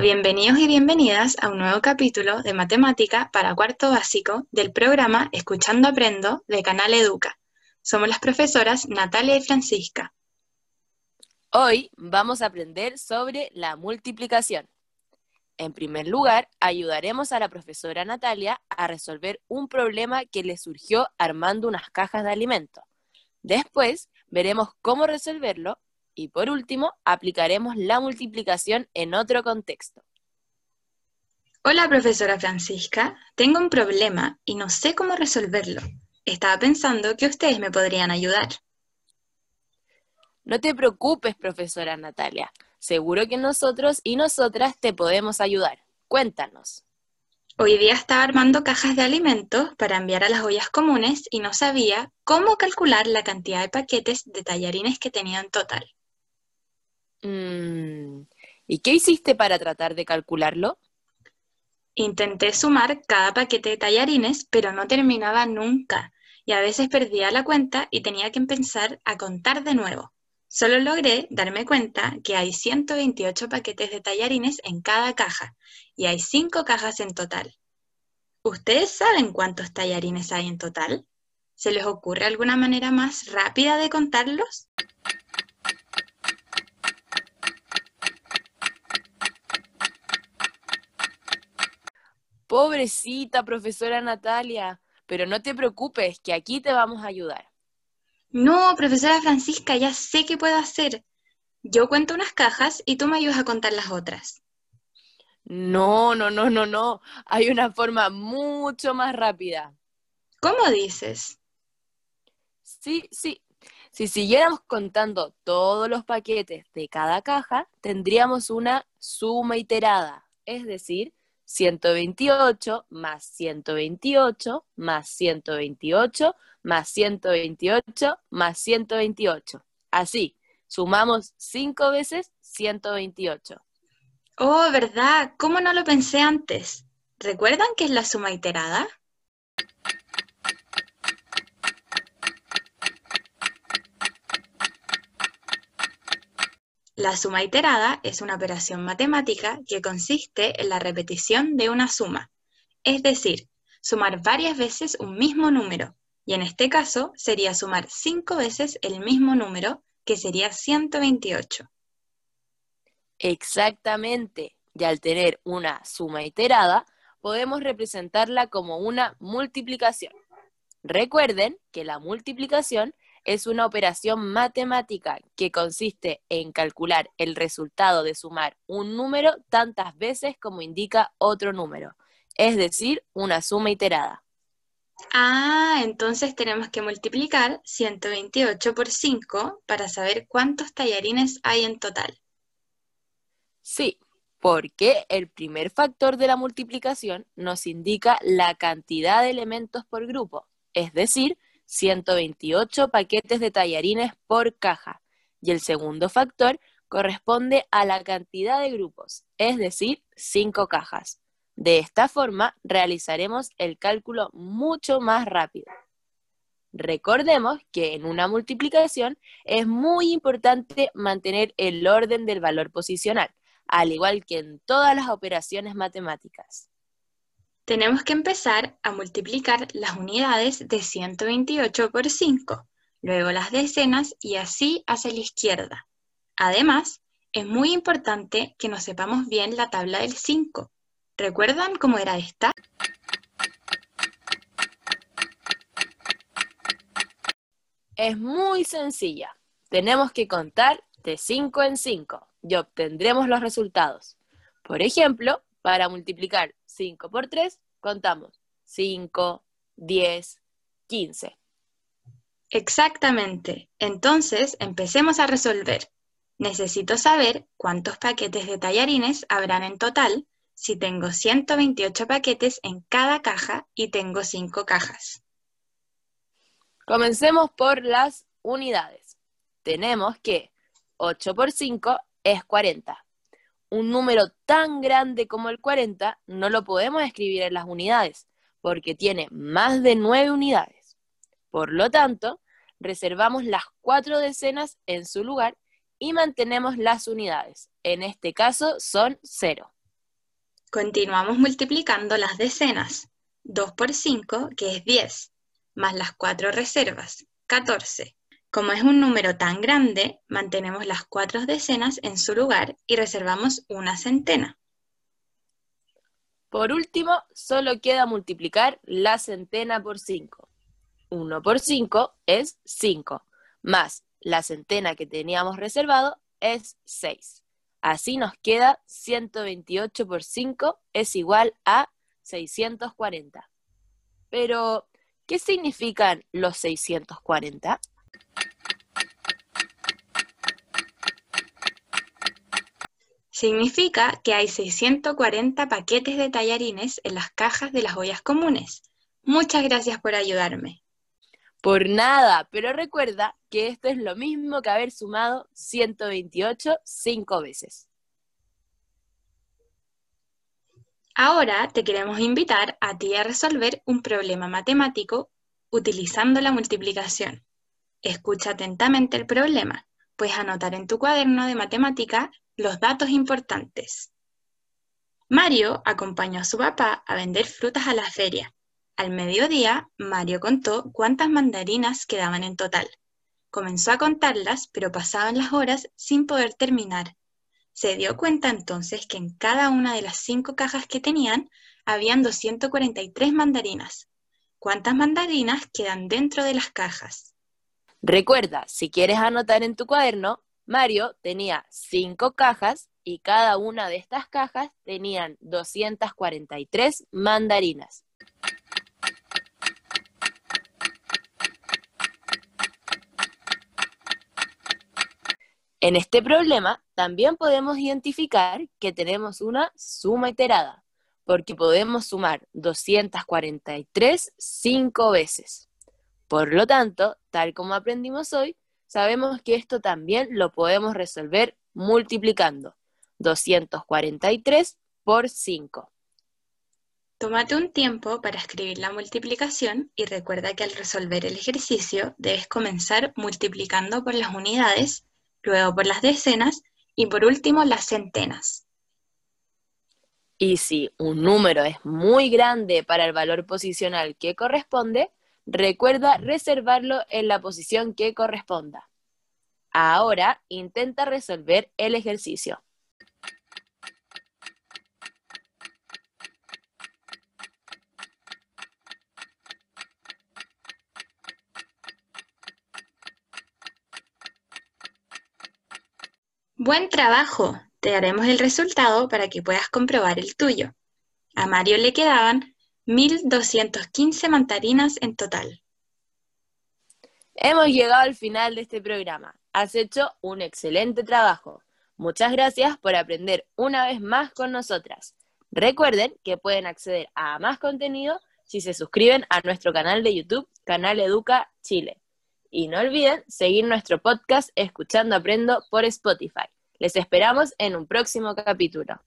Bienvenidos y bienvenidas a un nuevo capítulo de Matemática para cuarto básico del programa Escuchando Aprendo de Canal Educa. Somos las profesoras Natalia y Francisca. Hoy vamos a aprender sobre la multiplicación. En primer lugar, ayudaremos a la profesora Natalia a resolver un problema que le surgió armando unas cajas de alimentos. Después, veremos cómo resolverlo y por último, aplicaremos la multiplicación en otro contexto. Hola, profesora Francisca. Tengo un problema y no sé cómo resolverlo. Estaba pensando que ustedes me podrían ayudar. No te preocupes, profesora Natalia. Seguro que nosotros y nosotras te podemos ayudar. Cuéntanos. Hoy día estaba armando cajas de alimentos para enviar a las ollas comunes y no sabía cómo calcular la cantidad de paquetes de tallarines que tenía en total. Mm, ¿Y qué hiciste para tratar de calcularlo? Intenté sumar cada paquete de tallarines, pero no terminaba nunca, y a veces perdía la cuenta y tenía que empezar a contar de nuevo. Solo logré darme cuenta que hay 128 paquetes de tallarines en cada caja, y hay 5 cajas en total. ¿Ustedes saben cuántos tallarines hay en total? ¿Se les ocurre alguna manera más rápida de contarlos? Pobrecita profesora Natalia, pero no te preocupes, que aquí te vamos a ayudar. No, profesora Francisca, ya sé qué puedo hacer. Yo cuento unas cajas y tú me ayudas a contar las otras. No, no, no, no, no. Hay una forma mucho más rápida. ¿Cómo dices? Sí, sí. Si siguiéramos contando todos los paquetes de cada caja, tendríamos una suma iterada, es decir, 128 más 128 más 128 más 128 más 128. Así, sumamos 5 veces 128. Oh, ¿verdad? ¿Cómo no lo pensé antes? ¿Recuerdan qué es la suma iterada? La suma iterada es una operación matemática que consiste en la repetición de una suma, es decir, sumar varias veces un mismo número, y en este caso sería sumar cinco veces el mismo número, que sería 128. Exactamente, y al tener una suma iterada, podemos representarla como una multiplicación. Recuerden que la multiplicación es una operación matemática que consiste en calcular el resultado de sumar un número tantas veces como indica otro número, es decir, una suma iterada. Ah, entonces tenemos que multiplicar 128 por 5 para saber cuántos tallarines hay en total. Sí, porque el primer factor de la multiplicación nos indica la cantidad de elementos por grupo, es decir, 128 paquetes de tallarines por caja. Y el segundo factor corresponde a la cantidad de grupos, es decir, 5 cajas. De esta forma realizaremos el cálculo mucho más rápido. Recordemos que en una multiplicación es muy importante mantener el orden del valor posicional, al igual que en todas las operaciones matemáticas. Tenemos que empezar a multiplicar las unidades de 128 por 5, luego las decenas y así hacia la izquierda. Además, es muy importante que nos sepamos bien la tabla del 5. ¿Recuerdan cómo era esta? Es muy sencilla. Tenemos que contar de 5 en 5 y obtendremos los resultados. Por ejemplo, para multiplicar 5 por 3, contamos 5, 10, 15. Exactamente. Entonces, empecemos a resolver. Necesito saber cuántos paquetes de tallarines habrán en total si tengo 128 paquetes en cada caja y tengo 5 cajas. Comencemos por las unidades. Tenemos que 8 por 5 es 40. Un número tan grande como el 40 no lo podemos escribir en las unidades porque tiene más de 9 unidades. Por lo tanto, reservamos las cuatro decenas en su lugar y mantenemos las unidades. En este caso son 0. Continuamos multiplicando las decenas. 2 por 5, que es 10, más las cuatro reservas, 14. Como es un número tan grande, mantenemos las cuatro decenas en su lugar y reservamos una centena. Por último, solo queda multiplicar la centena por 5. 1 por 5 es 5, más la centena que teníamos reservado es 6. Así nos queda 128 por 5 es igual a 640. Pero, ¿qué significan los 640? Significa que hay 640 paquetes de tallarines en las cajas de las ollas comunes. Muchas gracias por ayudarme. Por nada, pero recuerda que esto es lo mismo que haber sumado 128 cinco veces. Ahora te queremos invitar a ti a resolver un problema matemático utilizando la multiplicación. Escucha atentamente el problema. Puedes anotar en tu cuaderno de matemática los datos importantes. Mario acompañó a su papá a vender frutas a la feria. Al mediodía, Mario contó cuántas mandarinas quedaban en total. Comenzó a contarlas, pero pasaban las horas sin poder terminar. Se dio cuenta entonces que en cada una de las cinco cajas que tenían habían 243 mandarinas. ¿Cuántas mandarinas quedan dentro de las cajas? Recuerda, si quieres anotar en tu cuaderno, Mario tenía cinco cajas y cada una de estas cajas tenían 243 mandarinas. En este problema también podemos identificar que tenemos una suma iterada, porque podemos sumar 243 cinco veces. Por lo tanto, tal como aprendimos hoy, sabemos que esto también lo podemos resolver multiplicando 243 por 5. Tómate un tiempo para escribir la multiplicación y recuerda que al resolver el ejercicio debes comenzar multiplicando por las unidades luego por las decenas y por último las centenas. Y si un número es muy grande para el valor posicional que corresponde, recuerda reservarlo en la posición que corresponda. Ahora intenta resolver el ejercicio. Buen trabajo. Te daremos el resultado para que puedas comprobar el tuyo. A Mario le quedaban 1.215 mandarinas en total. Hemos llegado al final de este programa. Has hecho un excelente trabajo. Muchas gracias por aprender una vez más con nosotras. Recuerden que pueden acceder a más contenido si se suscriben a nuestro canal de YouTube, Canal Educa Chile. Y no olviden seguir nuestro podcast Escuchando Aprendo por Spotify. Les esperamos en un próximo capítulo.